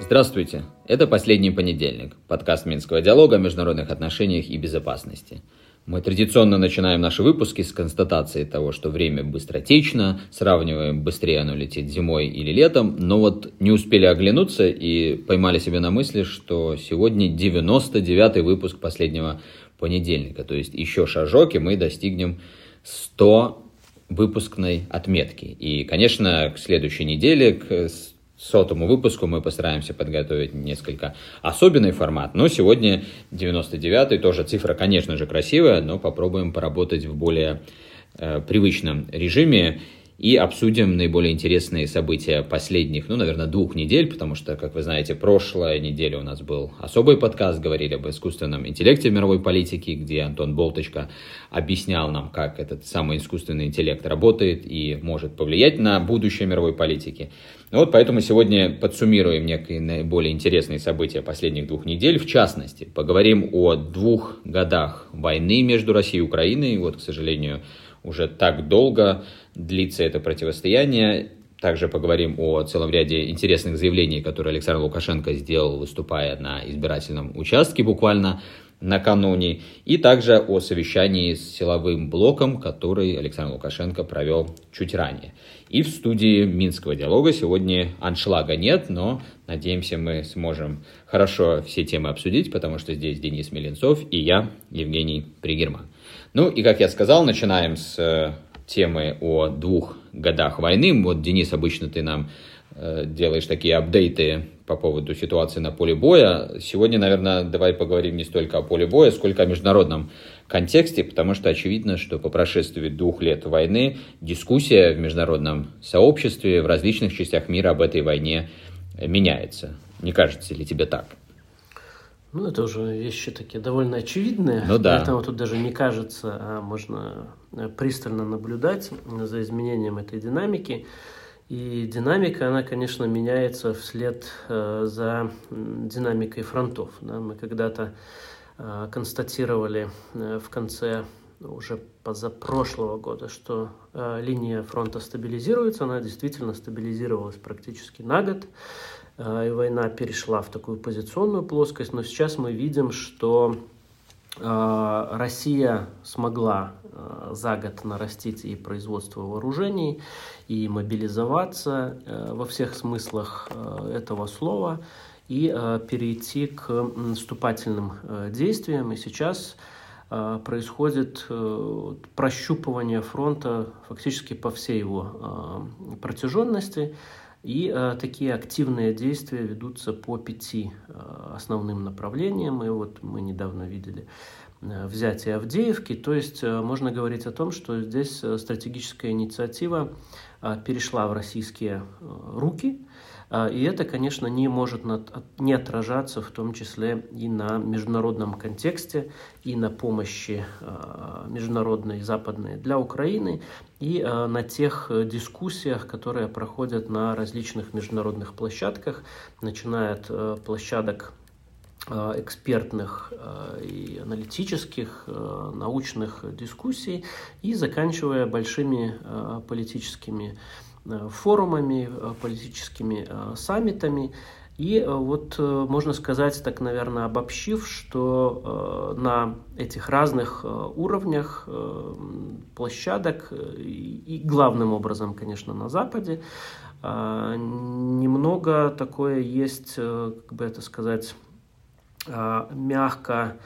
Здравствуйте! Это «Последний понедельник» – подкаст Минского диалога о международных отношениях и безопасности. Мы традиционно начинаем наши выпуски с констатации того, что время быстротечно, сравниваем, быстрее оно летит зимой или летом, но вот не успели оглянуться и поймали себя на мысли, что сегодня 99-й выпуск последнего понедельника, то есть еще шажок, и мы достигнем 100 выпускной отметки. И, конечно, к следующей неделе, к сотому выпуску мы постараемся подготовить несколько особенный формат. Но сегодня 99-й, тоже цифра, конечно же, красивая, но попробуем поработать в более э, привычном режиме и обсудим наиболее интересные события последних, ну, наверное, двух недель, потому что, как вы знаете, прошлая неделя у нас был особый подкаст, говорили об искусственном интеллекте в мировой политике, где Антон Болточка объяснял нам, как этот самый искусственный интеллект работает и может повлиять на будущее мировой политики. Ну вот поэтому сегодня подсуммируем некие наиболее интересные события последних двух недель. В частности, поговорим о двух годах войны между Россией и Украиной. Вот, к сожалению, уже так долго длится это противостояние. Также поговорим о целом ряде интересных заявлений, которые Александр Лукашенко сделал, выступая на избирательном участке буквально накануне. И также о совещании с силовым блоком, который Александр Лукашенко провел чуть ранее. И в студии Минского диалога сегодня аншлага нет, но надеемся мы сможем хорошо все темы обсудить, потому что здесь Денис Меленцов и я, Евгений Пригерман. Ну и, как я сказал, начинаем с э, темы о двух годах войны. Вот, Денис, обычно ты нам э, делаешь такие апдейты по поводу ситуации на поле боя. Сегодня, наверное, давай поговорим не столько о поле боя, сколько о международном контексте, потому что очевидно, что по прошествии двух лет войны дискуссия в международном сообществе в различных частях мира об этой войне меняется. Не кажется ли тебе так? Ну, это уже вещи такие довольно очевидные. Ну да. Поэтому тут даже не кажется, а можно э, пристально наблюдать за изменением этой динамики. И динамика, она, конечно, меняется вслед э, за динамикой фронтов. Да? Мы когда-то э, констатировали в конце уже позапрошлого года, что линия фронта стабилизируется, она действительно стабилизировалась практически на год. Э, и война перешла в такую позиционную плоскость, но сейчас мы видим, что э, Россия смогла э, за год нарастить и производство вооружений, и мобилизоваться во всех смыслах этого слова, и перейти к наступательным действиям. И сейчас происходит прощупывание фронта фактически по всей его протяженности. И э, такие активные действия ведутся по пяти э, основным направлениям. И вот мы недавно видели э, взятие Авдеевки. То есть э, можно говорить о том, что здесь э, стратегическая инициатива э, перешла в российские э, руки. А, и это, конечно, не может не отражаться в том числе и на международном контексте, и на помощи а, международной западной для Украины, и а, на тех дискуссиях, которые проходят на различных международных площадках, начиная от площадок экспертных и аналитических, научных дискуссий и заканчивая большими политическими Э, форумами, э, политическими э, саммитами. И вот можно сказать, так, наверное, обобщив, что на этих разных уровнях площадок и главным образом, конечно, на Западе, немного такое есть, как бы это сказать, мягко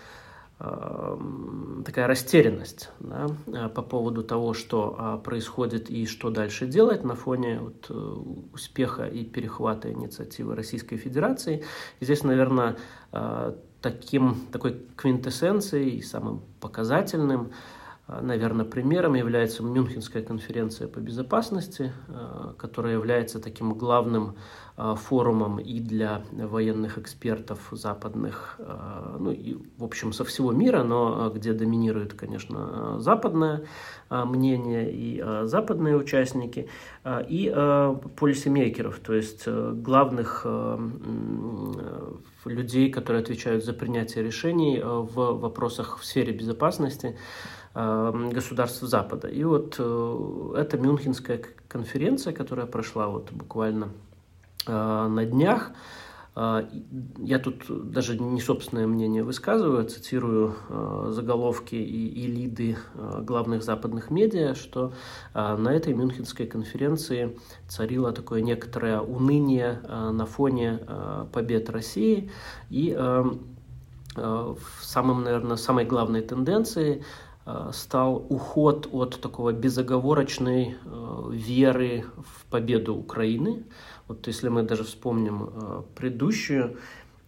такая растерянность да, э, по поводу того, что а, происходит и что дальше делать на фоне вот, э, успеха и перехвата инициативы Российской Федерации. И здесь, наверное, э, таким, такой квинтэссенцией и самым показательным Наверное, примером является Мюнхенская конференция по безопасности, которая является таким главным форумом и для военных экспертов западных, э, ну и, в общем, со всего мира, но э, где доминирует, конечно, западное мнение и западные участники, и полисемейкеров, то есть главных людей, которые отвечают за принятие решений в вопросах в сфере безопасности, государств Запада. И вот эта Мюнхенская конференция, которая прошла вот буквально на днях, а, я тут даже не собственное мнение высказываю, цитирую а, заголовки и, и лиды главных западных медиа, что на этой Мюнхенской конференции царило такое некоторое уныние на фоне побед России. И самым, наверное, самой главной тенденцией стал уход от такого безоговорочной веры в победу Украины, вот если мы даже вспомним э, предыдущую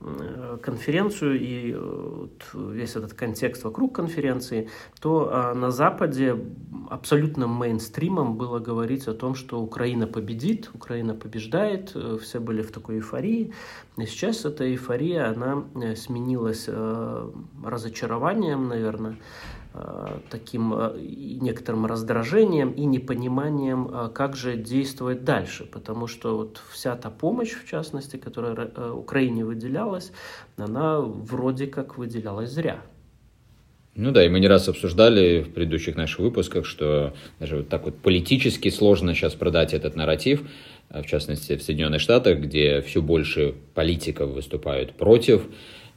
э, конференцию и э, весь этот контекст вокруг конференции, то на Западе абсолютным мейнстримом было говорить о том, что Украина победит, Украина побеждает, все были в такой эйфории. И сейчас эта эйфория, она сменилась разочарованием, наверное, таким э, некоторым раздражением и непониманием, э, как же действовать дальше, потому что вот вся та помощь, в частности, которая Украине выделялась, она вроде как выделялась зря. Ну да, и мы не раз обсуждали в предыдущих наших выпусках, что даже вот так вот политически сложно сейчас продать этот нарратив, в частности в Соединенных Штатах, где все больше политиков выступают против Э,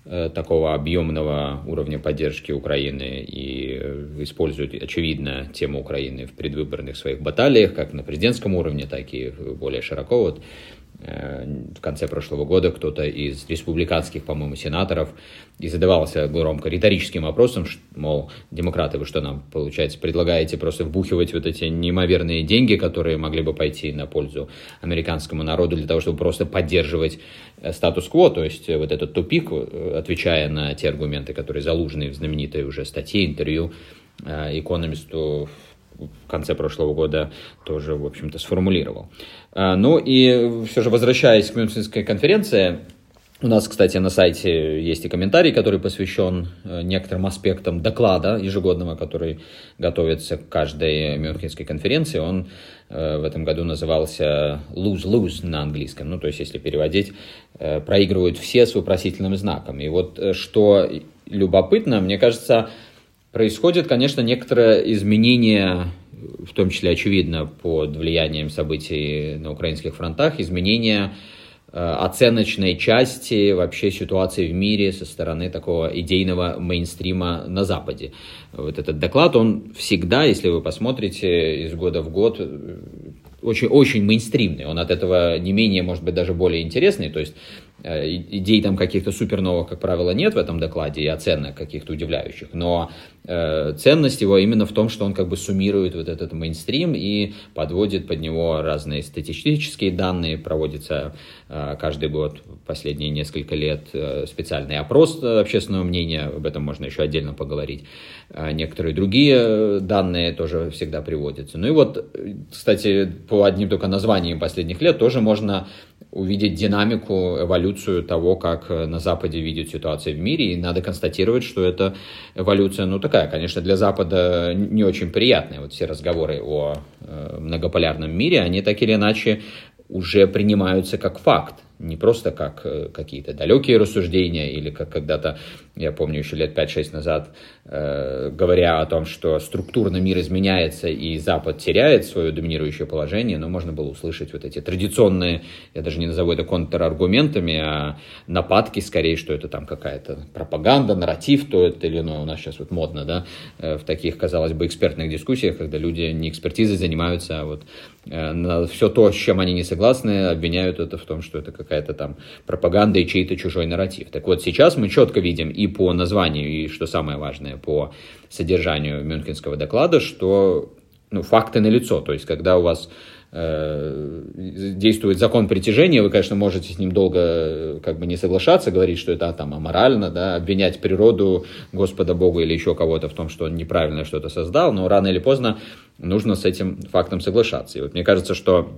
такого объемного уровня поддержки Украины и э, используют, очевидно, тему Украины в предвыборных своих баталиях, как на президентском уровне, так и более широко. Вот Э, в конце прошлого года кто-то из республиканских, по-моему, сенаторов и задавался громко риторическим вопросом, мол, демократы, вы что нам, получается, предлагаете просто вбухивать вот эти неимоверные деньги, которые могли бы пойти на пользу американскому народу для того, чтобы просто поддерживать э, статус-кво, то есть э, вот этот тупик, отвечая на те аргументы, которые заложены в знаменитой уже статье, интервью экономисту в конце прошлого года тоже, в общем-то, сформулировал. А, ну и все же, возвращаясь к Мюнхенской конференции, у нас, кстати, на сайте есть и комментарий, который посвящен э, некоторым аспектам доклада ежегодного, который готовится к каждой Мюнхенской конференции. Он э, в этом году назывался lose-lose на английском. Ну, то есть, если переводить, э, проигрывают все с вопросительным знаком. И вот что любопытно, мне кажется, Происходит, конечно, некоторое изменение, в том числе, очевидно, под влиянием событий на украинских фронтах, изменение э, оценочной части вообще ситуации в мире со стороны такого идейного мейнстрима на Западе. Вот этот доклад, он всегда, если вы посмотрите из года в год, очень, очень мейнстримный. Он от этого не менее, может быть, даже более интересный. То есть Э, идей там каких-то суперновых, как правило, нет в этом докладе и оценок каких-то удивляющих, но э, ценность его именно в том, что он как бы суммирует вот этот мейнстрим и подводит под него разные статистические данные, проводится э, каждый год последние несколько лет э, специальный опрос общественного мнения, об этом можно еще отдельно поговорить. Э, некоторые другие данные тоже всегда приводятся. Ну и вот, кстати, по одним только названиям последних лет тоже можно увидеть динамику, эволюцию того, как э, на Западе видят ситуацию в мире. И надо констатировать, что эта эволюция, ну такая, конечно, для Запада не очень приятная. Вот все разговоры о э, многополярном мире, они так или иначе уже принимаются как факт не просто как э, какие-то далекие рассуждения или как когда-то, я помню еще лет 5-6 назад, э, говоря о том, что структурно мир изменяется и Запад теряет свое доминирующее положение, но можно было услышать вот эти традиционные, я даже не назову это контраргументами, а нападки скорее, что это там какая-то пропаганда, нарратив, то это или иное. У нас сейчас вот модно, да, э, в таких, казалось бы, экспертных дискуссиях, когда люди не экспертизой занимаются, а вот на все то, с чем они не согласны, обвиняют это в том, что это какая какая-то там пропаганда и чей-то чужой нарратив. Так вот, сейчас мы четко видим и по названию, и, что самое важное, по содержанию Мюнхенского доклада, что ну, факты налицо. То есть, когда у вас э, действует закон притяжения, вы, конечно, можете с ним долго э, как бы не соглашаться, говорить, что это там аморально, да, обвинять природу, Господа Бога или еще кого-то в том, что он неправильно что-то создал, но рано или поздно нужно с этим фактом соглашаться. И вот мне кажется, что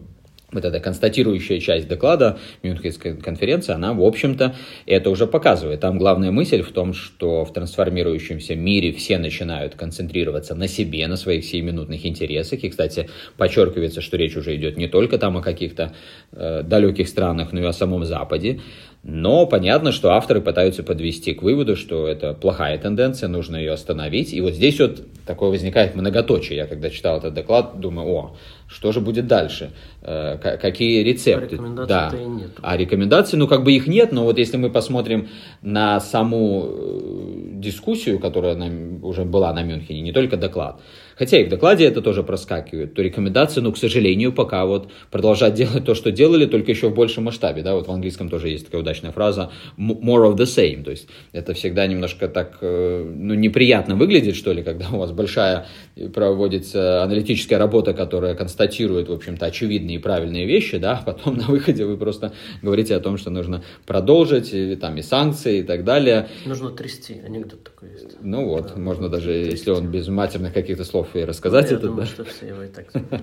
вот эта констатирующая часть доклада Мюнхенской конференции, она, в общем-то, это уже показывает. Там главная мысль в том, что в трансформирующемся мире все начинают концентрироваться на себе, на своих сиюминутных интересах. И, кстати, подчеркивается, что речь уже идет не только там о каких-то э, далеких странах, но и о самом Западе. Но понятно, что авторы пытаются подвести к выводу, что это плохая тенденция, нужно ее остановить. И вот здесь вот такое возникает многоточие. Я когда читал этот доклад, думаю, о, что же будет дальше? Э, какие рецепты? А да. и нет. А рекомендаций, ну как бы их нет, но вот если мы посмотрим на саму э, дискуссию, которая уже была на Мюнхене, не только доклад, хотя и в докладе это тоже проскакивает, то рекомендации, ну, к сожалению, пока вот продолжать делать то, что делали, только еще в большем масштабе, да, вот в английском тоже есть такая удачная фраза more of the same, то есть это всегда немножко так, э, ну, неприятно выглядит, что ли, когда у вас большая проводится аналитическая работа, которая констатирует, в общем-то, очевидные и правильные вещи, да, а потом на выходе вы просто говорите о том, что нужно продолжить, и, там, и санкции, и так далее. Нужно трясти, анекдот такой есть. Ну вот, да, можно даже, трясти. если он без матерных каких-то слов слов и рассказать ну, это. Думаю, да? что все его и так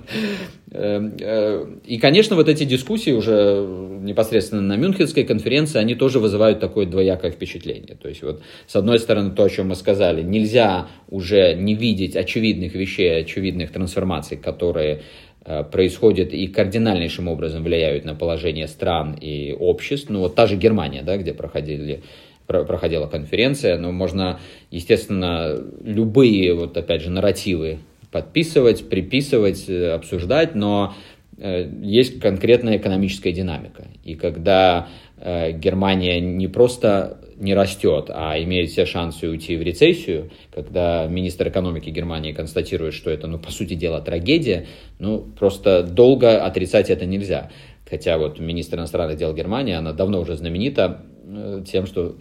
эм, э, И, конечно, вот эти дискуссии уже непосредственно на Мюнхенской конференции, они тоже вызывают такое двоякое впечатление. То есть вот с одной стороны то, о чем мы сказали, нельзя уже не видеть очевидных вещей, очевидных трансформаций, которые э, происходят и кардинальнейшим образом влияют на положение стран и обществ. Ну вот та же Германия, да, где проходили проходила конференция, но можно, естественно, любые, вот опять же, нарративы подписывать, приписывать, э, обсуждать, но э, есть конкретная экономическая динамика. И когда э, Германия не просто не растет, а имеет все шансы уйти в рецессию, когда министр экономики Германии констатирует, что это, ну, по сути дела, трагедия, ну, просто долго отрицать это нельзя. Хотя вот министр иностранных дел Германии, она давно уже знаменита тем, что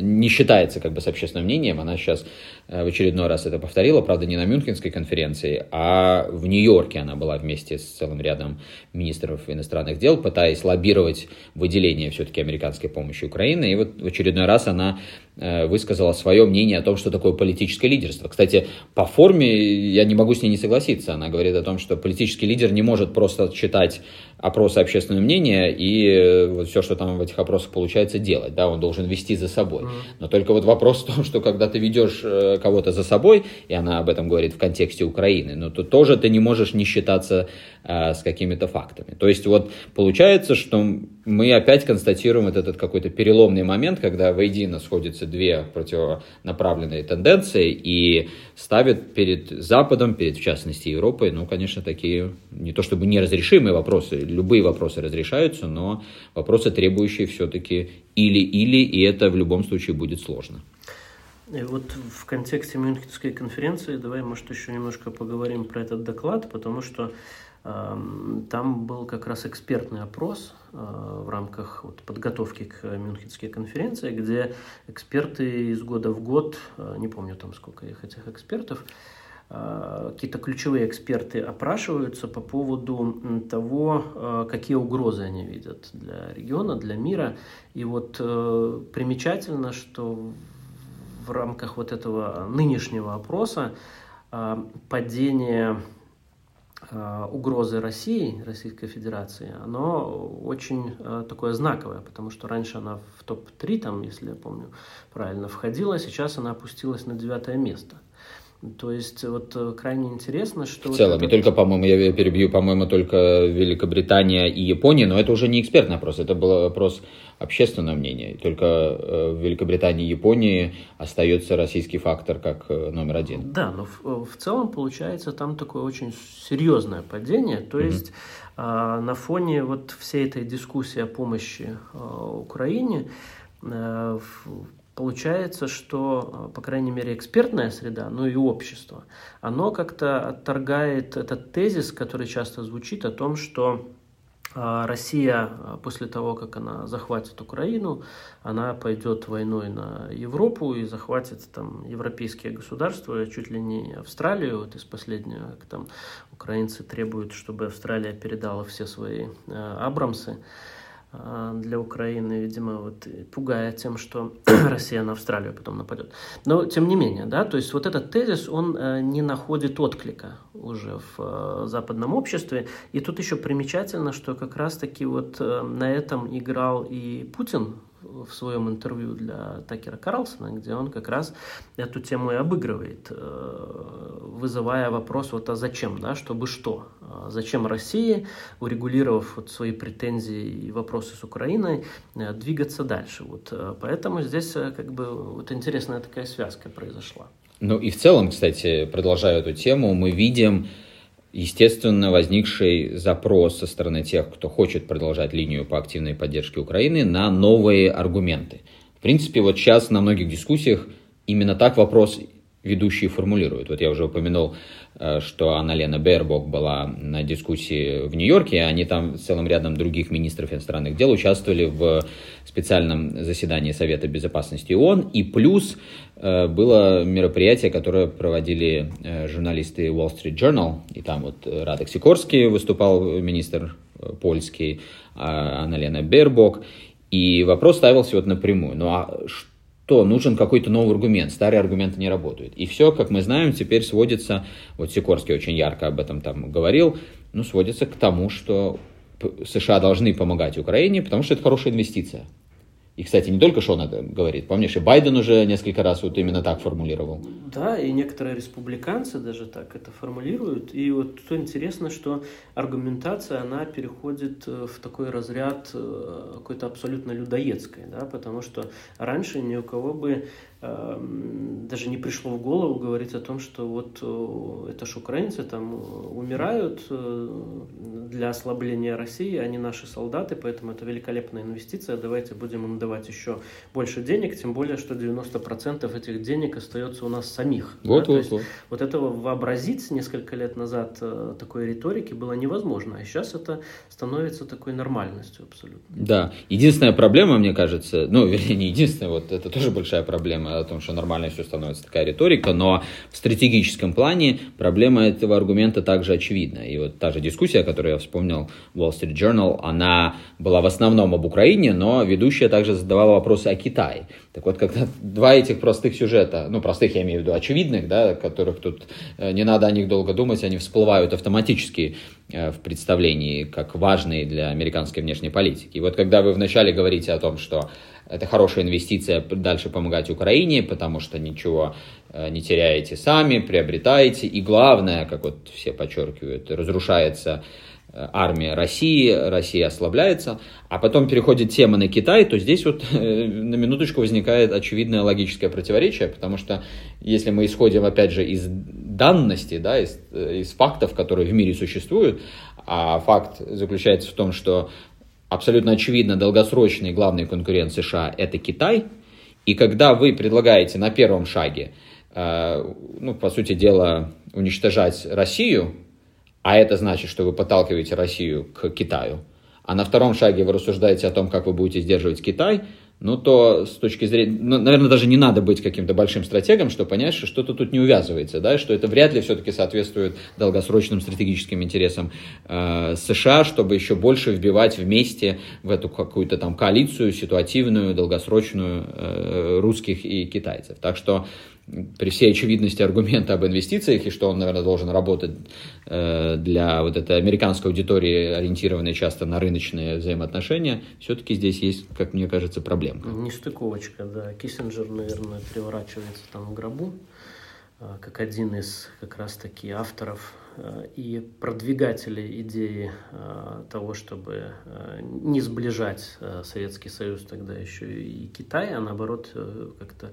не считается как бы с общественным мнением. Она сейчас в очередной раз это повторила, правда, не на Мюнхенской конференции, а в Нью-Йорке она была вместе с целым рядом министров иностранных дел, пытаясь лоббировать выделение все-таки американской помощи Украины. И вот в очередной раз она э, высказала свое мнение о том, что такое политическое лидерство. Кстати, по форме я не могу с ней не согласиться. Она говорит о том, что политический лидер не может просто читать опросы общественного мнения и э, вот все, что там в этих опросах получается делать, да, он должен вести за собой. Но только вот вопрос в том, что когда ты ведешь э, кого-то за собой, и она об этом говорит в контексте Украины, но то тоже ты не можешь не считаться а, с какими-то фактами. То есть вот получается, что мы опять констатируем вот этот какой-то переломный момент, когда воедино сходятся две противонаправленные тенденции и ставят перед Западом, перед в частности Европой, ну, конечно, такие не то чтобы неразрешимые вопросы, любые вопросы разрешаются, но вопросы, требующие все-таки или-или, и это в любом случае будет сложно. И вот в контексте Мюнхенской конференции давай, может, еще немножко поговорим про этот доклад, потому что там был как раз экспертный опрос э, в рамках вот, подготовки к Мюнхенской конференции, где эксперты из года в год, э, не помню там сколько их этих экспертов, э, какие-то ключевые эксперты опрашиваются по поводу того, какие угрозы они видят для региона, для мира. И вот примечательно, что в рамках вот этого нынешнего опроса падение Э, угрозы России, Российской Федерации, оно очень э, такое знаковое, потому что раньше она в топ-3, там, если я помню правильно, входила, сейчас она опустилась на девятое место. То есть вот э, крайне интересно, что... В целом, вот это... и только, по-моему, я перебью, по-моему, только Великобритания и Япония, но это уже не экспертный опрос, это был опрос общественного мнения. Только э, в Великобритании и Японии остается российский фактор как э, номер один. Да, но в, в целом получается там такое очень серьезное падение, то есть mm-hmm. э, на фоне вот всей этой дискуссии о помощи э, Украине э, получается, что, э, по крайней мере, экспертная среда, ну и общество, оно как-то отторгает этот тезис, который часто звучит о том, что э, Россия э, после того, как она захватит Украину, она пойдет войной на Европу и захватит там европейские государства, чуть ли не Австралию. Вот из последнего, там украинцы требуют, чтобы Австралия передала все свои Абрамсы. А, для Украины, видимо, вот пугая тем, что Россия на Австралию потом нападет. Но тем не менее, да, то есть вот этот тезис, он э, не находит отклика уже в э, западном обществе. И тут еще примечательно, что как раз-таки вот э, на этом играл и Путин в своем интервью для Такера Карлсона, где он как раз эту тему и обыгрывает, вызывая вопрос вот а зачем, да, чтобы что. зачем России, урегулировав вот свои претензии и вопросы с Украиной, двигаться дальше. Вот, поэтому здесь как бы вот интересная такая связка произошла. Ну и в целом, кстати, продолжая эту тему, мы видим естественно, возникший запрос со стороны тех, кто хочет продолжать линию по активной поддержке Украины, на новые аргументы. В принципе, вот сейчас на многих дискуссиях именно так вопрос ведущие формулируют. Вот я уже упомянул, что Анна-Лена Бербок была на дискуссии в Нью-Йорке, они там с целым рядом других министров иностранных дел участвовали в специальном заседании Совета Безопасности ООН, и плюс э, было мероприятие, которое проводили э, журналисты Wall Street Journal, и там вот Радek Сикорский выступал, министр польский, а Анна-Лена Бербок, и вопрос ставился вот напрямую, ну а что то нужен какой-то новый аргумент, старые аргументы не работают. И все, как мы знаем, теперь сводится, вот Сикорский очень ярко об этом там говорил, ну, сводится к тому, что США должны помогать Украине, потому что это хорошая инвестиция. И, кстати, не только Шон это говорит. Помнишь, и Байден уже несколько раз вот именно так формулировал. Да, и некоторые республиканцы даже так это формулируют. И вот что интересно, что аргументация, она переходит э, в такой разряд э, какой-то абсолютно людоедской, да, потому что раньше ни у кого бы даже не пришло в голову говорить о том, что вот э, это ж украинцы там э, умирают э, для ослабления России, они наши солдаты, поэтому это великолепная инвестиция, давайте будем им давать еще больше денег, тем более, что 90% этих денег остается у нас самих. Вот, да? вот, вот. вот этого вообразить несколько лет назад такой риторики было невозможно, а сейчас это становится такой нормальностью абсолютно. Да, единственная проблема, мне кажется, ну, вернее, не единственная, вот это тоже большая проблема, о том, что нормально все становится такая риторика, но в стратегическом плане проблема этого аргумента также очевидна. И вот та же дискуссия, которую я вспомнил, Wall Street Journal, она была в основном об Украине, но ведущая также задавала вопросы о Китае. Так вот, когда два этих простых сюжета, ну, простых я имею в виду очевидных, да, которых тут э, не надо о них долго думать, они всплывают автоматически э, в представлении как важные для американской внешней политики. И вот когда вы вначале говорите о том, что это хорошая инвестиция дальше помогать Украине, потому что ничего э, не теряете сами, приобретаете. И главное, как вот все подчеркивают, разрушается армия России, Россия ослабляется, а потом переходит тема на Китай, то здесь вот э, на минуточку возникает очевидное логическое противоречие, потому что если мы исходим, опять же, из данности, да, из, из фактов, которые в мире существуют, а факт заключается в том, что абсолютно очевидно, долгосрочный главный конкурент США – это Китай. И когда вы предлагаете на первом шаге, э, ну, по сути дела, уничтожать Россию, а это значит, что вы подталкиваете Россию к Китаю, а на втором шаге вы рассуждаете о том, как вы будете сдерживать Китай – ну, то с точки зрения, ну, наверное, даже не надо быть каким-то большим стратегом, чтобы понять, что что-то тут не увязывается, да, что это вряд ли все-таки соответствует долгосрочным стратегическим интересам э, США, чтобы еще больше вбивать вместе в эту какую-то там коалицию ситуативную, долгосрочную э, русских и китайцев. Так что при всей очевидности аргумента об инвестициях и что он, наверное, должен работать э, для вот этой американской аудитории, ориентированной часто на рыночные взаимоотношения, все-таки здесь есть, как мне кажется, проблемка. Нестыковочка, да. Киссинджер, наверное, переворачивается там в гробу, э, как один из как раз-таки авторов и продвигатели идеи э, того, чтобы э, не сближать Советский Союз тогда еще и Китай, а наоборот как-то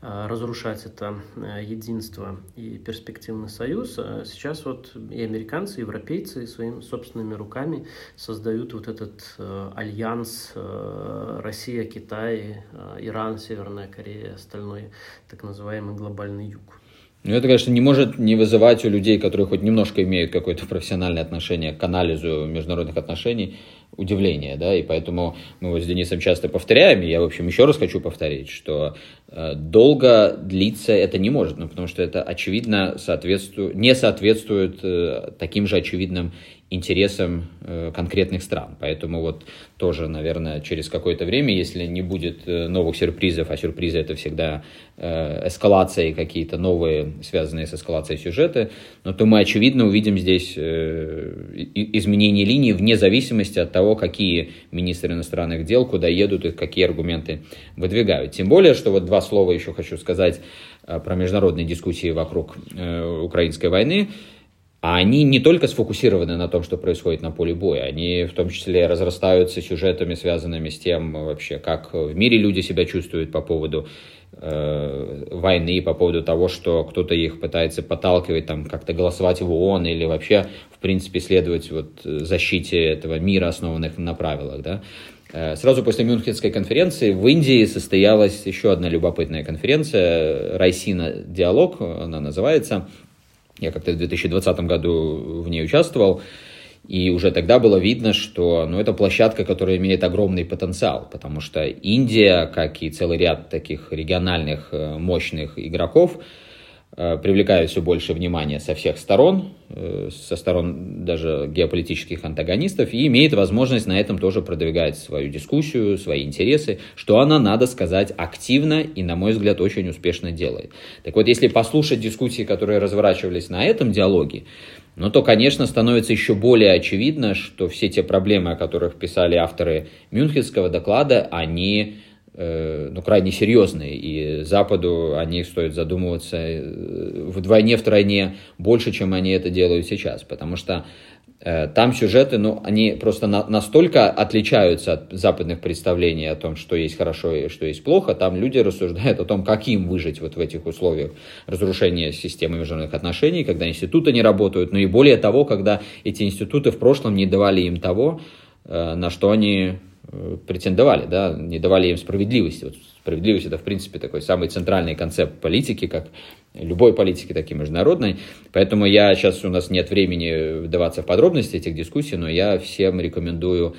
разрушать это единство и перспективный союз. А сейчас вот и американцы, и европейцы своими собственными руками создают вот этот альянс Россия, Китай, Иран, Северная Корея, остальной так называемый глобальный юг. Ну, это, конечно, не может не вызывать у людей, которые хоть немножко имеют какое-то профессиональное отношение к анализу международных отношений, удивление, да, и поэтому мы вот с Денисом часто повторяем, и я, в общем, еще раз хочу повторить, что э, долго длиться это не может, ну, потому что это, очевидно, соответствует, не соответствует э, таким же очевидным интересам э, конкретных стран. Поэтому вот тоже, наверное, через какое-то время, если не будет э, новых сюрпризов, а сюрпризы это всегда э, эскалации какие-то новые, связанные с эскалацией сюжета, но то мы, очевидно, увидим здесь изменение линии вне зависимости от того, какие министры иностранных дел куда едут и какие аргументы выдвигают. Тем более, что вот два слова еще хочу сказать про международные дискуссии вокруг украинской войны а они не только сфокусированы на том, что происходит на поле боя, они в том числе разрастаются сюжетами, связанными с тем вообще, как в мире люди себя чувствуют по поводу э, войны, по поводу того, что кто-то их пытается подталкивать, там, как-то голосовать в ООН или вообще, в принципе, следовать вот защите этого мира, основанных на правилах, да. Э, сразу после Мюнхенской конференции в Индии состоялась еще одна любопытная конференция, Райсина Диалог, она называется, я как-то в 2020 году в ней участвовал. И уже тогда было видно, что ну, это площадка, которая имеет огромный потенциал, потому что Индия, как и целый ряд таких региональных э, мощных игроков, привлекает все больше внимания со всех сторон, э, со сторон даже геополитических антагонистов, и имеет возможность на этом тоже продвигать свою дискуссию, свои интересы, что она, надо сказать, активно и, на мой взгляд, очень успешно делает. Так вот, если послушать дискуссии, которые разворачивались на этом диалоге, ну, то, конечно, становится еще более очевидно, что все те проблемы, о которых писали авторы Мюнхенского доклада, они Э, ну, крайне серьезные, и Западу о них стоит задумываться э, вдвойне, втройне больше, чем они это делают сейчас, потому что э, там сюжеты, ну, они просто на, настолько отличаются от западных представлений о том, что есть хорошо и что есть плохо, там люди рассуждают о том, как им выжить вот в этих условиях разрушения системы международных отношений, когда институты не работают, но и более того, когда эти институты в прошлом не давали им того, на что они Э, претендовали, да, не давали им справедливости. Вот справедливость это, в принципе, такой самый центральный концепт политики, как любой политики, так и международной. Поэтому я сейчас у нас нет времени вдаваться в подробности этих дискуссий, но я всем рекомендую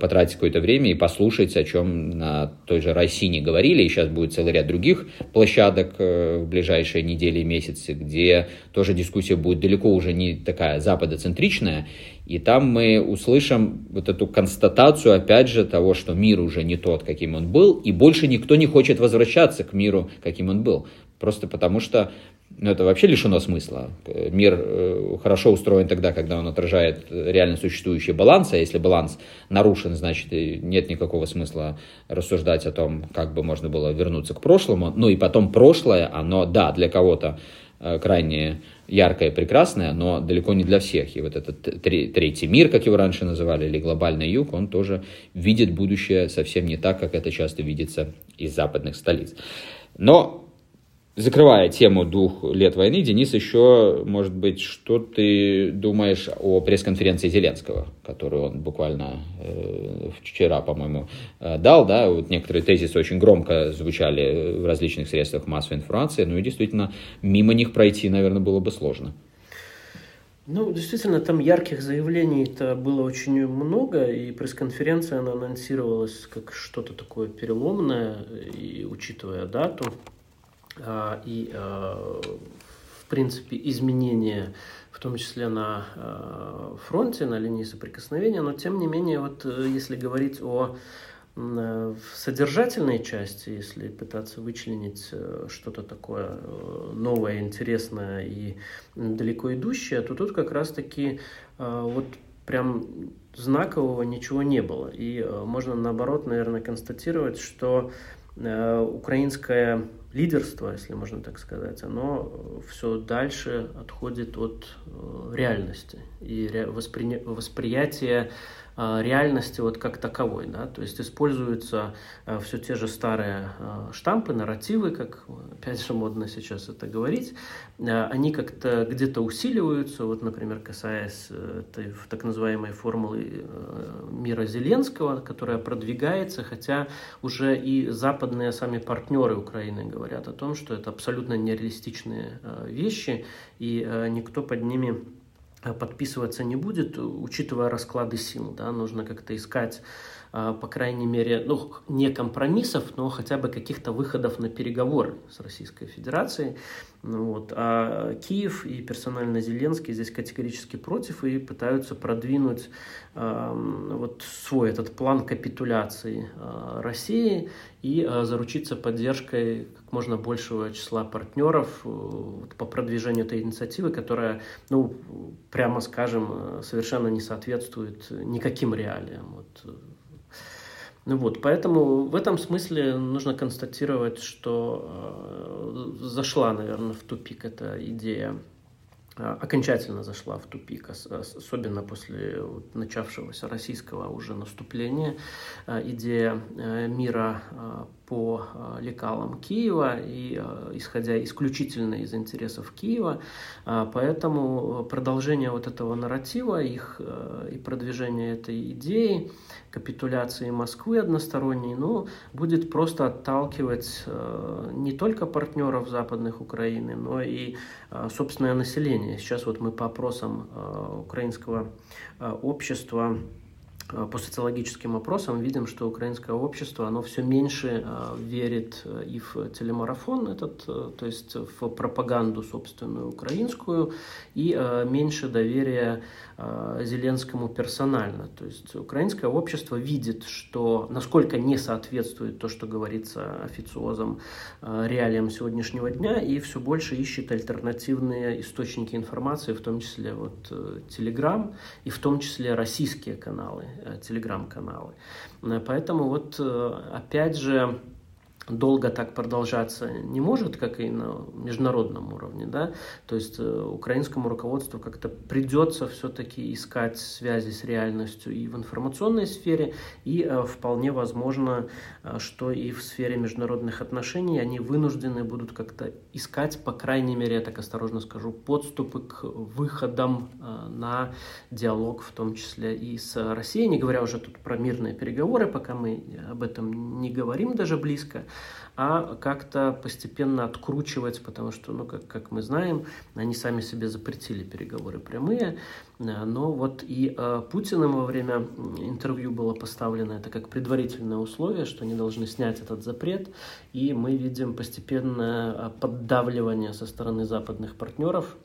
потратить какое-то время и послушать, о чем на той же Россине говорили. И сейчас будет целый ряд других площадок э, в ближайшие недели и месяцы, где тоже дискуссия будет далеко уже не такая западоцентричная, и там мы услышим вот эту констатацию, опять же, того, что мир уже не тот, каким он был, и больше никто не хочет возвращаться к миру, каким он был. Просто потому что ну, это вообще лишено смысла. Мир э, хорошо устроен тогда, когда он отражает реально существующий баланс, а если баланс нарушен, значит, нет никакого смысла рассуждать о том, как бы можно было вернуться к прошлому. Ну и потом прошлое, оно, да, для кого-то Э, крайне яркое, прекрасное, но далеко не для всех. И вот этот третий мир, как его раньше называли, или глобальный юг, он тоже видит будущее совсем не так, как это часто видится из западных столиц. Но Закрывая тему двух лет войны, Денис, еще, может быть, что ты думаешь о пресс-конференции Зеленского, которую он буквально э, вчера, по-моему, э, дал, да, вот некоторые тезисы очень громко звучали в различных средствах массовой информации, ну и действительно, мимо них пройти, наверное, было бы сложно. Ну, действительно, там ярких заявлений-то было очень много, и пресс-конференция, она анонсировалась как что-то такое переломное, и учитывая дату, и, а, в принципе, изменения, в том числе на а, фронте, на линии соприкосновения, но, тем не менее, вот э, если говорить о в содержательной части, если пытаться вычленить э, что-то такое э, новое, интересное и далеко идущее, то тут как раз-таки вот прям знакового ничего не было. И можно наоборот, наверное, констатировать, что украинская лидерство, если можно так сказать, оно все дальше отходит от э, реальности. И воспри... восприятие а, реальности вот как таковой, да, то есть используются а, все те же старые а, штампы, нарративы, как опять же модно сейчас это говорить, они как-то где-то усиливаются, вот, например, касаясь э, этой так называемой формулы э, мира Зеленского, которая продвигается, хотя уже и западные сами партнеры Украины говорят о том, что это абсолютно нереалистичные вещи, и никто под ними Э, подписываться не будет, учитывая расклады сил. Да, нужно как-то искать, по крайней мере, ну, не компромиссов, но хотя бы каких-то выходов на переговоры с Российской Федерацией. Ну, вот. А Киев и персонально Зеленский здесь категорически против и пытаются продвинуть э, вот свой этот план капитуляции э, России и э, заручиться поддержкой как можно большего числа партнеров э, вот, по продвижению этой инициативы, которая, ну, прямо скажем, э, совершенно не соответствует никаким реалиям. Вот, ну вот, поэтому в этом смысле нужно констатировать, что э, зашла, наверное, в тупик эта идея Э, окончательно зашла в тупик, особенно после начавшегося российского уже наступления. Э, идея э, мира по лекалам Киева и исходя исключительно из интересов Киева. Поэтому продолжение вот этого нарратива их и продвижение этой идеи капитуляции Москвы односторонней, ну, будет просто отталкивать не только партнеров западных Украины, но и собственное население. Сейчас вот мы по опросам украинского общества Э, по социологическим опросам видим, что украинское общество, оно все меньше э, верит э, и в телемарафон этот, то есть в пропаганду собственную украинскую, и меньше доверия Зеленскому персонально. То есть украинское общество видит, что насколько не соответствует то, что говорится официозом реалиям сегодняшнего дня, и все больше ищет альтернативные источники информации, в том числе вот Telegram, и в том числе российские каналы. Э, телеграм-каналы. Э, поэтому вот э, опять же долго так продолжаться не может, как и на международном уровне, да, то есть э, украинскому руководству как-то придется все-таки искать связи с реальностью и в информационной сфере, и э, вполне возможно, э, что и в сфере международных отношений. Они вынуждены будут как-то искать, по крайней мере, я так осторожно скажу, подступы к выходам на диалог, в том числе и с Россией, не говоря уже тут про мирные переговоры, пока мы об этом не говорим даже близко, а как-то постепенно откручивать, потому что, ну, как, как мы знаем, они сами себе запретили переговоры прямые, э, но вот и э, Путиным во время интервью было поставлено это как предварительное условие, что они должны снять этот запрет, и мы видим постепенное э, поддавливание со стороны западных партнеров,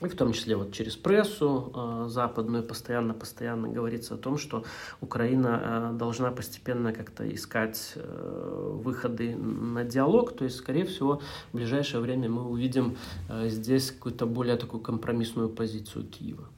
и в том числе вот через прессу э, западную постоянно-постоянно говорится о том, что Украина э, должна постепенно как-то искать э, выходы на диалог. То есть, скорее всего, в ближайшее время мы увидим э, здесь какую-то более такую компромиссную позицию Киева.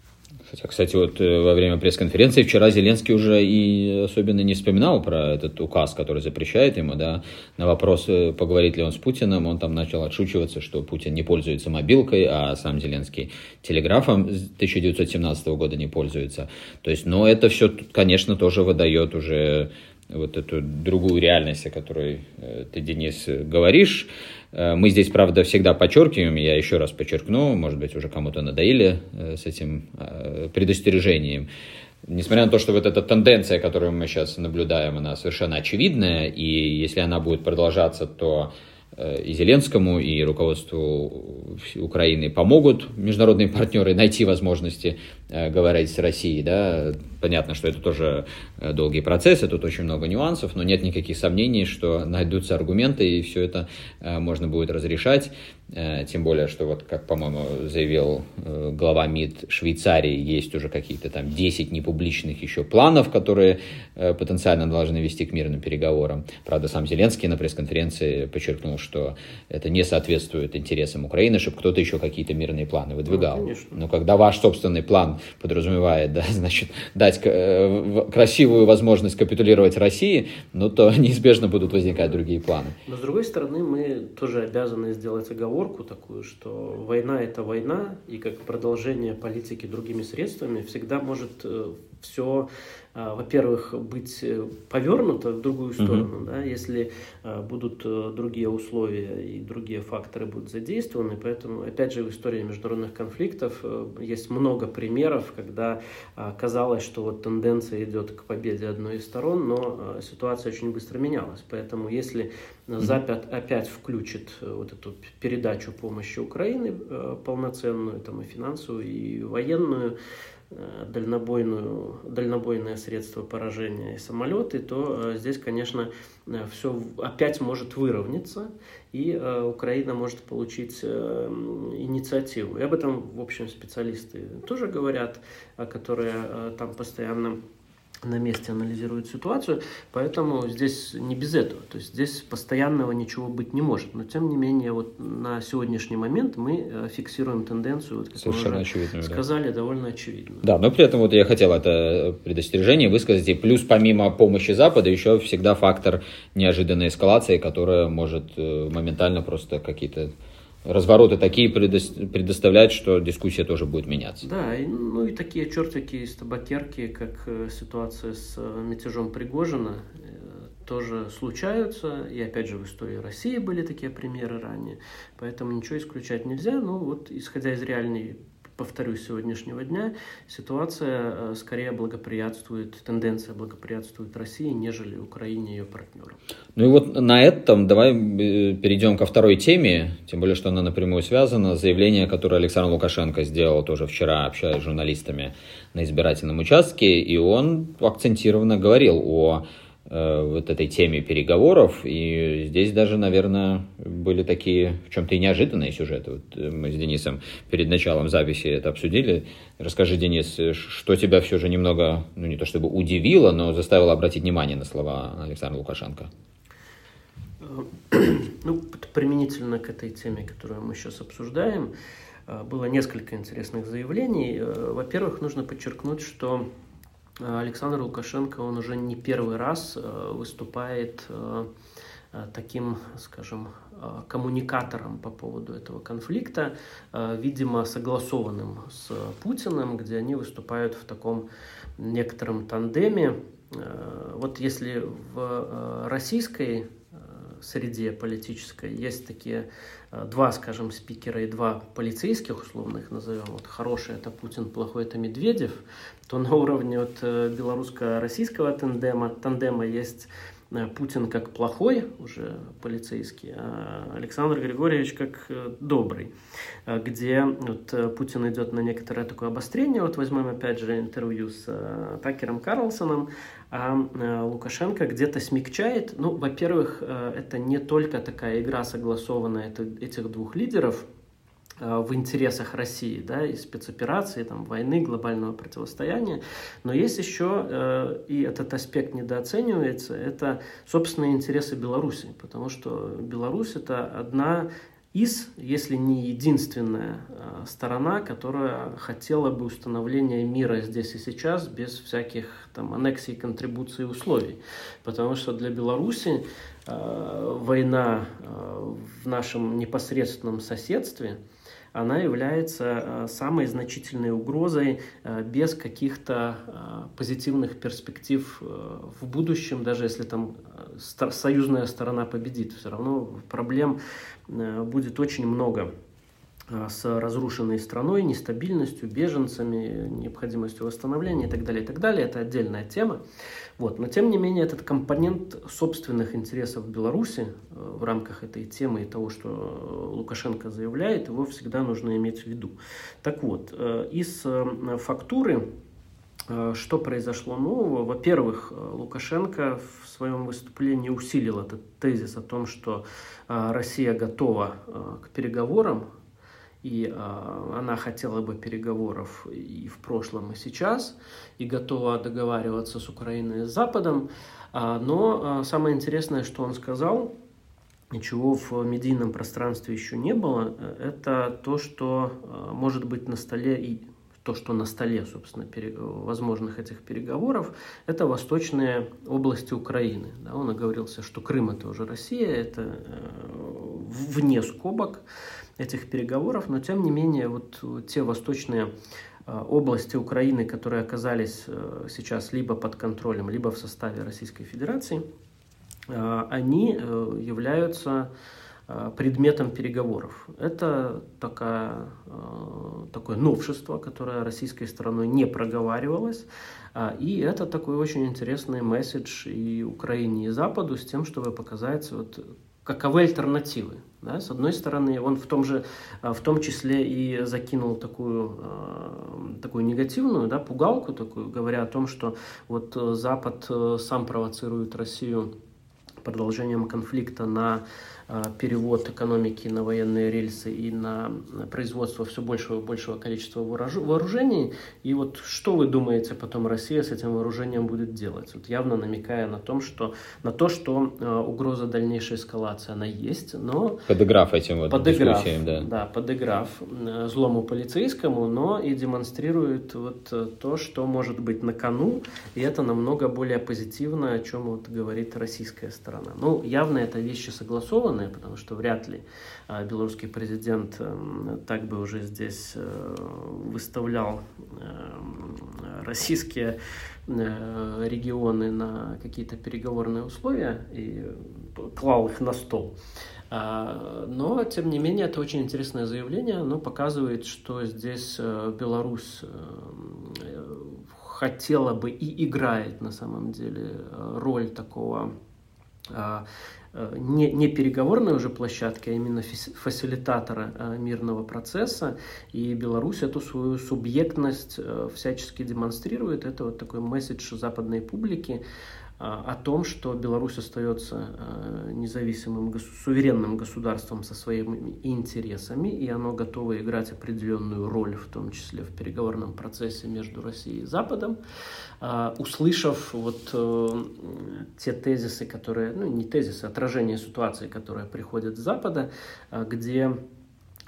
Хотя, кстати, вот э, во время пресс-конференции вчера Зеленский уже и особенно не вспоминал про этот указ, который запрещает ему, да, на вопрос, э, поговорит ли он с Путиным, он там начал отшучиваться, что Путин не пользуется мобилкой, а сам Зеленский телеграфом 1917 года не пользуется. То есть, но это все, конечно, тоже выдает уже вот эту другую реальность, о которой э, ты, Денис, говоришь. Э, мы здесь, правда, всегда подчеркиваем, я еще раз подчеркну, может быть, уже кому-то надоели э, с этим предостережением. Несмотря на то, что вот эта тенденция, которую мы сейчас наблюдаем, она совершенно очевидная, и если она будет продолжаться, то и Зеленскому, и руководству Украины помогут международные партнеры найти возможности говорить с Россией, да, Понятно, что это тоже э, долгий процесс, и тут очень много нюансов, но нет никаких сомнений, что найдутся аргументы, и все это э, можно будет разрешать. Э, тем более, что вот, как, по-моему, заявил глава МИД Швейцарии, есть уже какие-то там 10 непубличных еще планов, которые потенциально должны вести к мирным переговорам. Правда, сам Зеленский на пресс-конференции подчеркнул, что это не соответствует интересам Украины, чтобы кто-то еще какие-то мирные планы выдвигал. Ну, Но когда ваш собственный план подразумевает, да, значит, дать э, красивую возможность капитулировать России, но то неизбежно будут возникать другие планы. Но с другой стороны, мы тоже обязаны сделать оговорку такую, что война это война, и как продолжение политики другими средствами всегда может э, все во-первых, быть э, повернуто в другую сторону, mm-hmm. да, если а, будут э, другие условия и другие факторы будут задействованы. Поэтому, опять же, в истории международных конфликтов э, есть много примеров, когда казалось, что вот тенденция идет к победе одной из сторон, но ситуация очень быстро менялась. Поэтому, если Запад опять включит вот эту передачу помощи Украины полноценную, там и финансовую, и военную, Э, дальнобойную, дальнобойное средство поражения и самолеты, то э, здесь, конечно, э, все опять может выровняться, и Украина может получить инициативу. И об этом, в общем, специалисты тоже говорят, которые там постоянно на месте анализирует ситуацию, поэтому здесь не без этого, то есть здесь постоянного ничего быть не может, но тем не менее вот на сегодняшний момент мы э, фиксируем тенденцию, вот, как Совершенно мы уже сказали, да. довольно очевидно. Да, но при этом вот я хотел это предостережение высказать, и плюс помимо помощи Запада еще всегда фактор неожиданной эскалации, которая может э, моментально просто какие-то развороты такие предоставлять, что дискуссия тоже будет меняться. Да, и, ну и такие чертики из табакерки, как э, ситуация с э, мятежом Пригожина, э, тоже случаются. И опять же в истории России были такие примеры ранее. Поэтому ничего исключать нельзя. Ну вот исходя из реальной повторюсь, сегодняшнего дня ситуация э, скорее благоприятствует, тенденция благоприятствует России, нежели Украине и ее партнерам. Ну и вот на этом давай э, перейдем ко второй теме, тем более, что она напрямую связана. Заявление, которое Александр Лукашенко сделал тоже вчера, общаясь с журналистами на избирательном участке, и он акцентированно говорил о вот этой теме переговоров. И здесь даже, наверное, были такие в чем-то и неожиданные сюжеты. Вот э, мы с Денисом перед началом записи это обсудили. Расскажи, Денис, что тебя все же немного, ну не то чтобы удивило, но заставило обратить внимание на слова Александра Лукашенко? Ну, применительно к этой теме, которую мы сейчас обсуждаем, э, было несколько интересных заявлений. Во-первых, нужно подчеркнуть, что Александр Лукашенко, он уже не первый раз э, выступает э, э, таким, скажем, коммуникатором по поводу этого конфликта, видимо, согласованным с Путиным, где они выступают в таком некотором тандеме. Вот если в российской среде политической есть такие два, скажем, спикера и два полицейских, условно их назовем, вот хороший это Путин, плохой это Медведев, то на уровне вот э, белорусско-российского тандема, тандема есть э, Путин как плохой, уже полицейский, а Александр Григорьевич как э, добрый, где вот Путин идет на некоторое такое обострение. Вот возьмем опять же интервью с Такером Карлсоном, а Лукашенко где-то смягчает. Ну, во-первых, это не только такая игра согласованная этих двух лидеров – Э, в интересах России, да, и спецоперации, там, войны, глобального противостояния. Но есть еще, э, и этот аспект недооценивается, это собственные интересы Беларуси, потому что Беларусь это одна из, если не единственная э, сторона, которая хотела бы установления мира здесь и сейчас без всяких там аннексий, контрибуций и условий. Потому что для Беларуси э, война э, в нашем непосредственном соседстве – она является э, самой значительной угрозой э, без каких-то э, позитивных перспектив в будущем, даже если там союзная сторона победит, все равно проблем будет очень много с разрушенной страной, нестабильностью, беженцами, необходимостью восстановления и так далее, и так далее. Это отдельная тема. Вот. Но тем не менее этот компонент собственных интересов Беларуси э, в рамках этой темы и того, что э, Лукашенко заявляет, его всегда нужно иметь в виду. Так вот, э, из фактуры что произошло нового? Во-первых, Лукашенко в своем выступлении усилил этот тезис о том, что Россия готова к переговорам и э, она хотела бы переговоров и в прошлом, и сейчас, и готова договариваться с Украиной и с Западом. Э, но э, самое интересное, что он сказал, чего в медийном пространстве еще не было, это то, что э, может быть на столе и то, что на столе, собственно, пере, возможных этих переговоров, это восточные области Украины. Да, он оговорился, что Крым это уже Россия, это э, вне скобок этих переговоров, но тем не менее вот те восточные э, области Украины, которые оказались э, сейчас либо под контролем, либо в составе Российской Федерации, э, они являются предметом переговоров. Это такая, такое новшество, которое российской стороной не проговаривалось, и это такой очень интересный месседж и Украине, и Западу с тем, чтобы показать вот каковы альтернативы. Да? С одной стороны, он в том же, а, в том числе и закинул такую, а, такую негативную да, пугалку, такую, говоря о том, что вот э, Запад э, сам провоцирует Россию продолжением конфликта на перевод экономики на военные рельсы и на производство все большего и большего количества вооружений. И вот что вы думаете потом Россия с этим вооружением будет делать? Вот явно намекая на, том, что, на то, что э, угроза дальнейшей эскалации она есть, но... Подыграв этим вот подыграв, дискуссиям, да. Да, подыграв э, злому полицейскому, но и демонстрирует вот то, что может быть на кону, и это намного более позитивно, о чем вот говорит российская сторона. Ну, явно это вещи согласованные, потому что вряд ли э, белорусский президент э, так бы уже здесь э, выставлял э, российские э, регионы на какие-то переговорные условия и клал их на стол. А, но, тем не менее, это очень интересное заявление. Оно показывает, что здесь э, Беларусь хотела бы и играет на самом деле роль такого не, не переговорной уже площадки, а именно фасилитатора мирного процесса. И Беларусь эту свою субъектность всячески демонстрирует. Это вот такой месседж западной публики, о том, что Беларусь остается э, независимым, суверенным государством со своими интересами, и оно готово играть определенную роль, в том числе в переговорном процессе между Россией и Западом, а, услышав вот э, те тезисы, которые, ну не тезисы, а отражение ситуации, которые приходят с Запада, а, где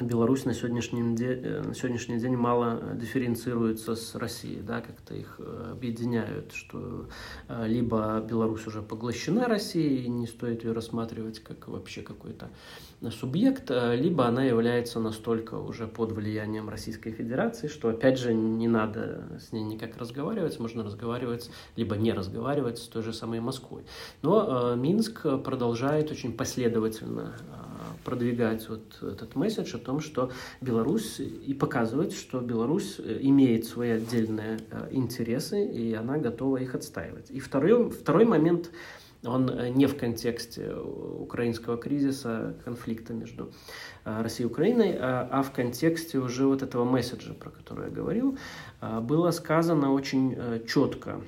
Беларусь на сегодняшний, день, э, на сегодняшний день мало дифференцируется с Россией, да, как-то их э, объединяют, что э, либо Беларусь уже поглощена Россией, и не стоит ее рассматривать как вообще какой-то субъект, либо она является настолько уже под влиянием Российской Федерации, что, опять же, не надо с ней никак разговаривать, можно разговаривать, либо не разговаривать с той же самой Москвой. Но Минск продолжает очень последовательно продвигать вот этот месседж о том, что Беларусь и показывать, что Беларусь э, имеет свои отдельные э, интересы, и она готова их отстаивать. И второй, второй момент, он э, не в контексте украинского кризиса, конфликта между Россией и Украиной, а, а в контексте уже вот этого месседжа, про который я говорил, было сказано очень четко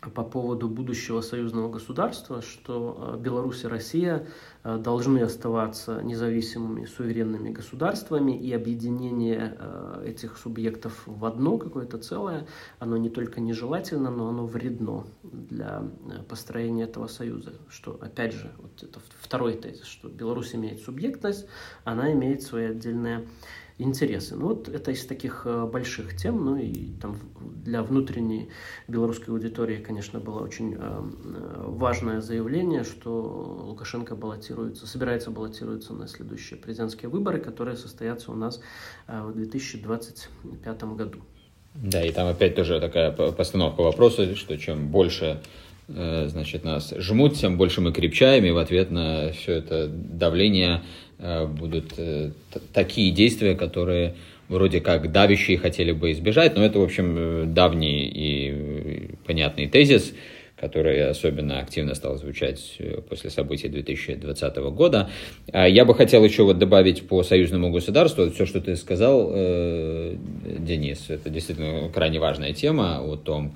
по поводу будущего союзного государства, что э, Беларусь и Россия э, должны оставаться независимыми суверенными государствами, и объединение э, этих субъектов в одно какое-то целое, оно не только нежелательно, но оно вредно для построения этого союза. Что, опять же, вот это второй тезис, что Беларусь имеет субъектность, она имеет свои отдельные интересы. Ну вот это из таких э, больших тем, ну и там для внутренней белорусской аудитории, конечно, было очень э, э, важное заявление, что Лукашенко баллотируется, собирается баллотироваться на следующие президентские выборы, которые состоятся у нас в 2025 году. Да, и там опять тоже такая постановка вопроса, что чем больше значит, нас жмут, тем больше мы крепчаем, и в ответ на все это давление будут э, такие действия, которые вроде как давящие хотели бы избежать, но это, в общем, э, давний и понятный тезис, который особенно активно стал звучать после событий 2020 года. А я бы хотел еще вот добавить по союзному государству, все, что ты сказал, Денис, это действительно крайне важная тема о том,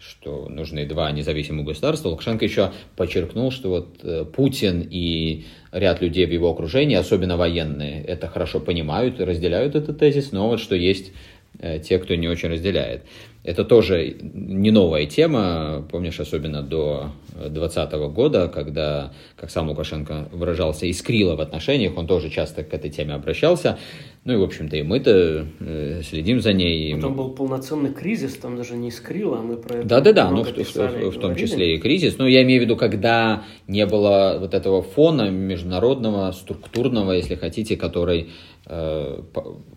что нужны два независимых государства. Лукашенко еще подчеркнул, что вот Путин и ряд людей в его окружении, особенно военные, это хорошо понимают и разделяют этот тезис, но вот что есть э, те, кто не очень разделяет. Это тоже не новая тема, помнишь, особенно до 2020 года, когда, как сам Лукашенко выражался, искрило в отношениях, он тоже часто к этой теме обращался. Ну и, в общем-то, и мы-то э, следим за ней. Потом был полноценный кризис, там даже не искрило, а мы про это Да-да-да, ну, в, в, в, в том числе и кризис. Но я имею в виду, когда не было вот этого фона международного, структурного, если хотите, который э,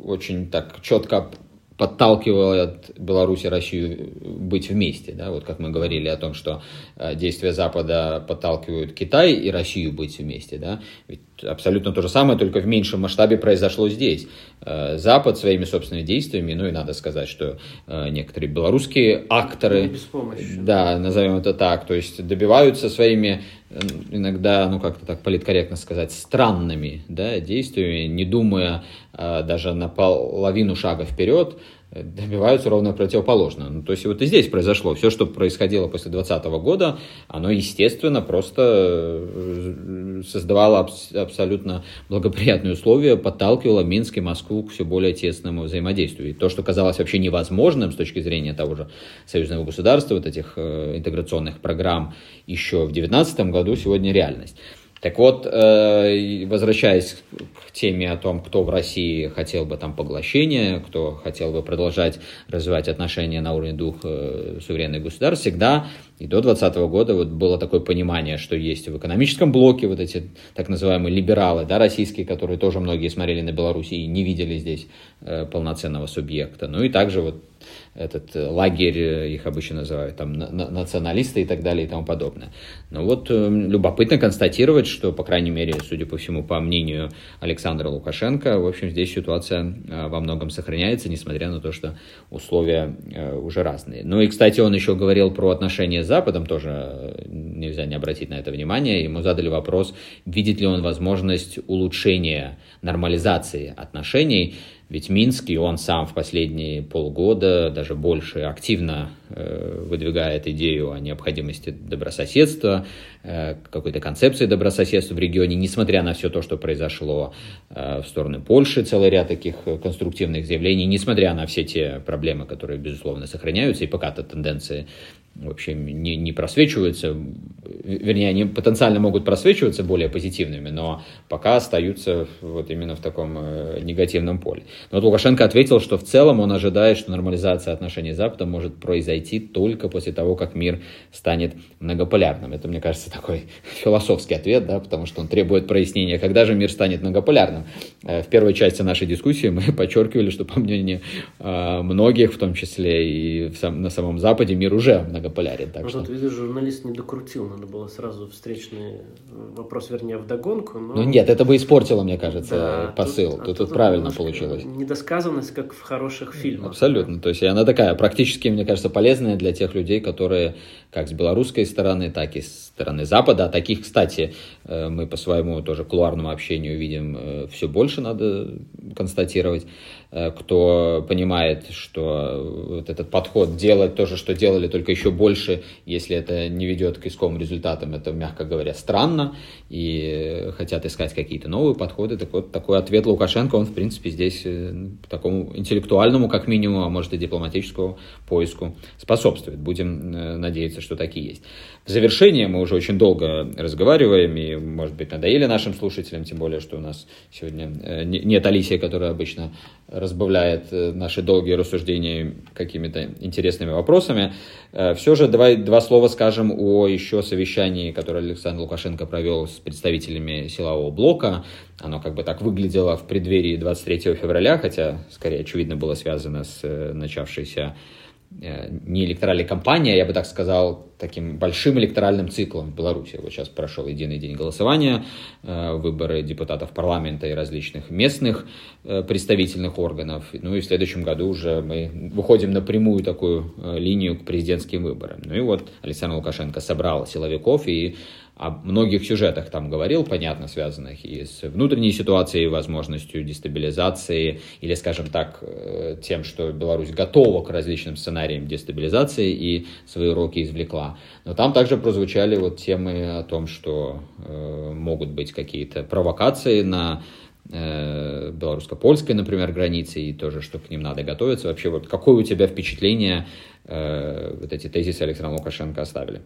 очень так четко подталкивает Беларусь и Россию быть вместе. Да? Вот как мы говорили о том, что э, действия Запада подталкивают Китай и Россию быть вместе. Да? Ведь абсолютно то же самое, только в меньшем масштабе произошло здесь. Э, Запад своими собственными действиями, ну и надо сказать, что э, некоторые белорусские акторы, да, назовем это так, то есть добиваются своими иногда, ну как-то так политкорректно сказать, странными да, действиями, не думая э, даже на половину шага вперед, добиваются ровно противоположно. Ну, то есть вот и здесь произошло. Все, что происходило после 2020 года, оно, естественно, просто э, создавало аб- абсолютно благоприятные условия, подталкивало Минск и Москву к все более тесному взаимодействию. И то, что казалось вообще невозможным с точки зрения того же союзного государства, вот этих э, интеграционных программ еще в 2019 году, сегодня реальность. Так вот, э, возвращаясь к теме о том, кто в России хотел бы там поглощения, кто хотел бы продолжать развивать отношения на уровне двух э, суверенных государств, всегда И до 2020 года вот было такое понимание, что есть в экономическом блоке вот эти так называемые либералы, да, российские, которые тоже многие смотрели на Беларусь и не видели здесь э, полноценного субъекта. Ну и также вот этот э, лагерь, э, их обычно называют там националисты и так далее и тому подобное. Но вот э, любопытно констатировать, что, по крайней мере, судя по всему, по мнению Александра Лукашенко, в общем, здесь ситуация во многом сохраняется, несмотря на то, что условия уже разные. Ну и, кстати, он еще говорил про отношения с Западом, тоже нельзя не обратить на это внимание. Ему задали вопрос, видит ли он возможность улучшения нормализации отношений ведь Минск, и он сам в последние полгода, даже больше, активно э, выдвигает идею о необходимости добрососедства, э, какой-то концепции добрососедства в регионе, несмотря на все то, что произошло э, в сторону Польши, целый ряд таких конструктивных заявлений, несмотря на все те проблемы, которые, безусловно, сохраняются, и пока-то тенденции вообще не, не просвечиваются, вернее, они потенциально могут просвечиваться более позитивными, но пока остаются вот именно в таком э, негативном поле. Но вот Лукашенко ответил, что в целом он ожидает, что нормализация отношений с Западом может произойти только после того, как мир станет многополярным. Это, мне кажется, такой философский ответ, да, потому что он требует прояснения, когда же мир станет многополярным. Э, в первой части нашей дискуссии мы подчеркивали, что, по мнению э, многих, в том числе и на самом Западе, мир уже многополярный многополярен. Так ну, что... вот, видишь, журналист не докрутил, надо было сразу встречный вопрос, вернее, вдогонку. Но... Ну нет, это бы испортило, мне кажется, да, посыл. Тут, тут, тут, тут правильно получилось. Недосказанность, как в хороших фильмах. Абсолютно. То есть она такая практически, мне кажется, полезная для тех людей, которые как с белорусской стороны, так и с стороны Запада. А таких, кстати, э, мы по своему тоже кулуарному общению видим э, все больше, надо констатировать. Э, кто понимает, что вот этот подход делать то же, что делали, только еще больше, если это не ведет к исковым результатам, это, мягко говоря, странно, и хотят искать какие-то новые подходы. Так вот, такой ответ Лукашенко, он, в принципе, здесь такому интеллектуальному, как минимум, а может и дипломатическому поиску способствует. Будем надеяться, что такие есть. В завершение мы уже очень долго разговариваем, и, может быть, надоели нашим слушателям, тем более, что у нас сегодня э, нет Алисии, которая обычно разбавляет э, наши долгие рассуждения какими-то интересными вопросами. Э, Все же давай два слова скажем о еще совещании, которое Александр Лукашенко провел с представителями силового блока. Оно как бы так выглядело в преддверии 23 февраля, хотя, скорее, очевидно, было связано с начавшейся Э, не электоральной кампанией, а я бы так сказал, таким большим электоральным циклом в Беларуси. Вот сейчас прошел единый день голосования, э, выборы депутатов парламента и различных местных э, представительных органов. Ну и в следующем году уже мы выходим на прямую такую линию к президентским выборам. Ну и вот Александр Лукашенко собрал силовиков и о многих сюжетах там говорил, понятно, связанных и с внутренней ситуацией, возможностью дестабилизации, или, скажем так, э, тем, что Беларусь готова к различным сценариям дестабилизации и свои уроки извлекла. Но там также прозвучали вот темы о том, что э, могут быть какие-то провокации на э, белорусско-польской, например, границе, и тоже, что к ним надо готовиться. Вообще, вот какое у тебя впечатление э, вот эти тезисы Александра Лукашенко оставили?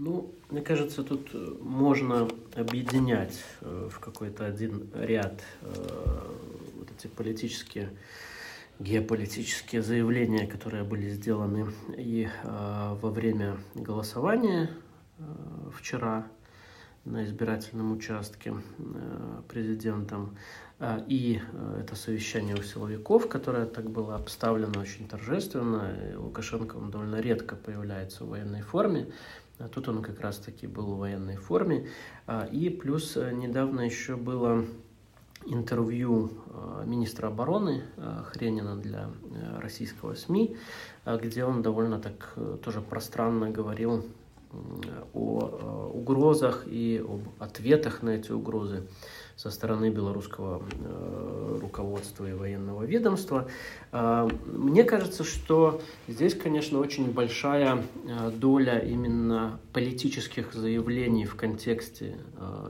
Ну, мне кажется, тут можно объединять э, в какой-то один ряд э, вот эти политические, геополитические заявления, которые были сделаны и э, во время голосования вчера на избирательном участке президентом, и это совещание у силовиков, которое так было обставлено очень торжественно. Лукашенко, он довольно редко появляется в военной форме, а тут он как раз-таки был в военной форме. А, и плюс э, недавно еще было интервью э, министра обороны э, Хренина для российского СМИ, где он довольно так тоже пространно говорил о угрозах и об ответах на эти угрозы со стороны белорусского э, руководства и военного ведомства. Э, мне кажется, что здесь, конечно, очень большая э, доля именно политических заявлений в контексте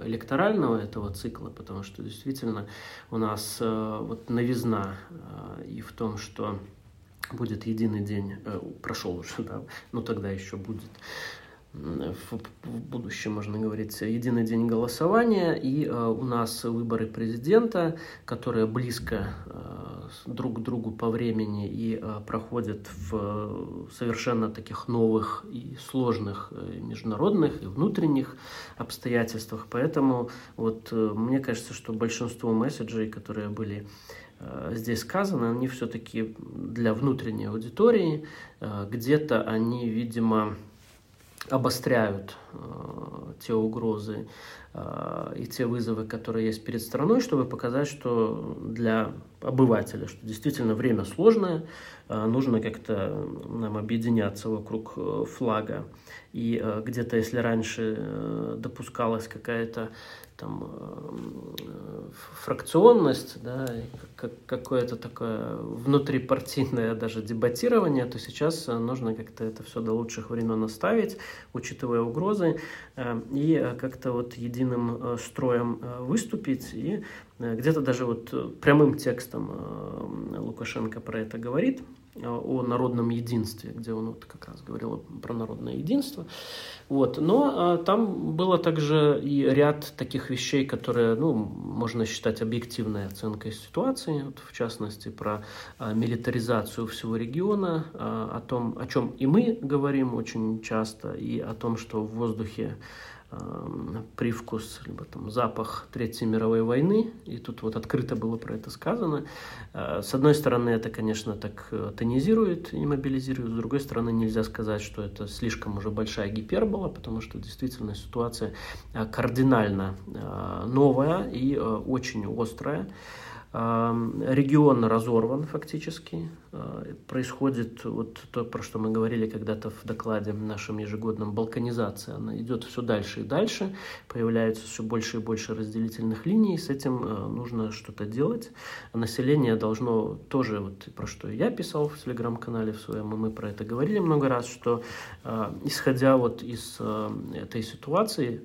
электорального этого цикла, потому что действительно у нас вот новизна и в том, что будет единый день, прошел уже, да, но тогда еще будет в, в будущем, можно говорить, единый день голосования, и э, у нас выборы президента, которые близко э, друг к другу по времени и э, проходят в совершенно таких новых и сложных э, международных и внутренних обстоятельствах. Поэтому вот э, мне кажется, что большинство месседжей, которые были э, здесь сказаны, они все-таки для внутренней аудитории, где-то они, видимо, обостряют э, те угрозы э, и те вызовы, которые есть перед страной, чтобы показать, что для обывателя, что действительно время сложное, э, нужно как-то нам объединяться вокруг флага. И э, где-то, если раньше э, допускалась какая-то там э, фракционность, да, как, какое-то такое внутрипартийное даже дебатирование, то сейчас нужно как-то это все до лучших времен оставить, учитывая угрозы, э, и как-то вот единым э, строем выступить, и где-то даже вот прямым текстом Лукашенко про это говорит, о народном единстве, где он вот как раз говорил про народное единство. Вот. Но а, там было также и ряд таких вещей, которые ну, можно считать объективной оценкой ситуации, вот, в частности про а, милитаризацию всего региона, а, о том, о чем и мы говорим очень часто, и о том, что в воздухе Эм, привкус, либо там запах Третьей мировой войны, и тут вот открыто было про это сказано. Э, с одной стороны, это, конечно, так э, тонизирует и мобилизирует, с другой стороны, нельзя сказать, что это слишком уже большая гипербола, потому что действительно ситуация э, кардинально новая и очень острая. Регион разорван фактически. А, происходит вот то, про что мы говорили когда-то в докладе нашем ежегодном, балканизация. Она идет все дальше и дальше, появляется все больше и больше разделительных линий, с этим а, нужно что-то делать. Население должно тоже, вот про что я писал в телеграм-канале в своем, и мы про это говорили много раз, что а, исходя вот из этой ситуации,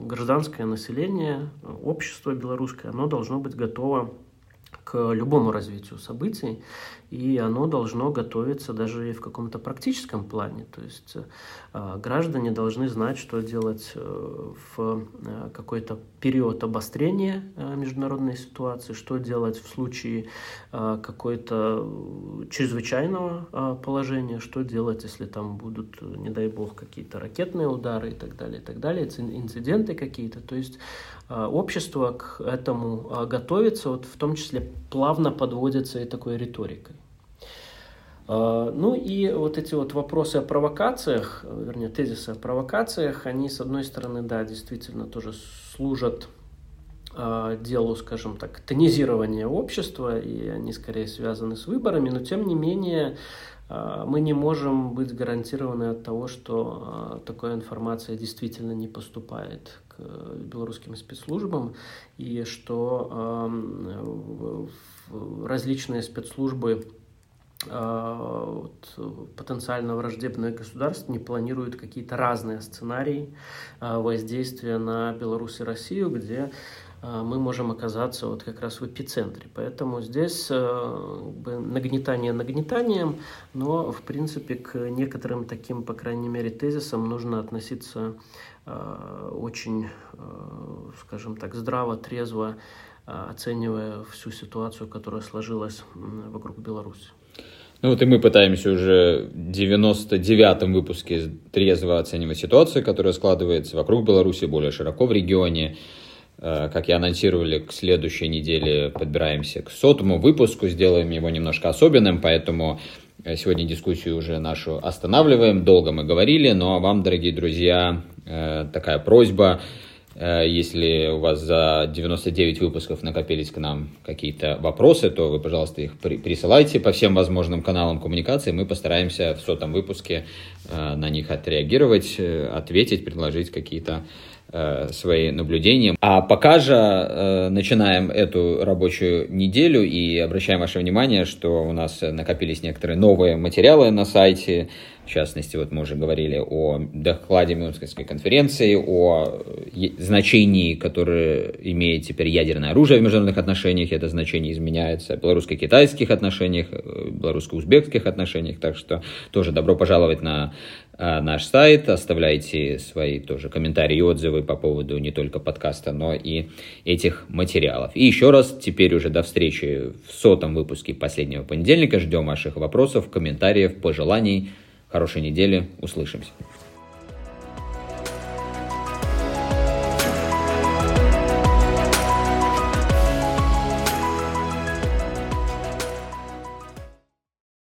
гражданское население, общество белорусское, оно должно быть готово к любому развитию событий, и оно должно готовиться даже и в каком-то практическом плане. То есть э, граждане должны знать, что делать э, в э, какой-то период обострения международной ситуации, что делать в случае какой-то чрезвычайного положения, что делать, если там будут, не дай бог, какие-то ракетные удары и так далее, и так далее, инциденты какие-то. То есть общество к этому э, готовится, вот в том числе плавно подводится и такой риторикой. А, ну и вот эти вот вопросы о провокациях, вернее, тезисы о провокациях, они, с одной стороны, да, действительно тоже служат делу, скажем так, тонизирования общества, и они скорее связаны с выборами, но тем не менее мы не можем быть гарантированы от того, что такая информация действительно не поступает белорусским спецслужбам, и что различные спецслужбы вот, потенциально враждебное государство не планирует какие-то разные сценарии а, воздействия на Беларусь и Россию, где мы можем оказаться вот как раз в эпицентре. Поэтому здесь нагнетание нагнетанием, но в принципе к некоторым таким, по крайней мере, тезисам нужно относиться очень, скажем так, здраво, трезво, оценивая всю ситуацию, которая сложилась вокруг Беларуси. Ну вот и мы пытаемся уже в 99-м выпуске трезво оценивать ситуацию, которая складывается вокруг Беларуси, более широко в регионе. Э, как и анонсировали, к следующей неделе подбираемся к сотому выпуску, сделаем его немножко особенным, поэтому э, сегодня дискуссию уже нашу останавливаем. Долго мы говорили, но вам, дорогие друзья, э, такая просьба – Э, если у вас за 99 выпусков накопились к нам какие-то вопросы, то вы, пожалуйста, их присылайте по всем возможным каналам коммуникации. Мы постараемся в сотом выпуске э, на них отреагировать, э, ответить, предложить какие-то свои наблюдения. А пока же начинаем эту рабочую неделю и обращаем ваше внимание, что у нас накопились некоторые новые материалы на сайте, В частности, вот мы уже говорили о докладе Мюнхенской конференции, о значении, которое имеет теперь ядерное оружие в международных отношениях. Это значение изменяется в белорусско-китайских отношениях, белорусско-узбекских отношениях. Так что тоже добро пожаловать на а, наш сайт, оставляйте свои тоже комментарии и отзывы по поводу не только подкаста, но и этих материалов. И еще раз, теперь уже до встречи в сотом выпуске последнего понедельника. Ждем ваших вопросов, комментариев, пожеланий. Хорошей недели, услышимся.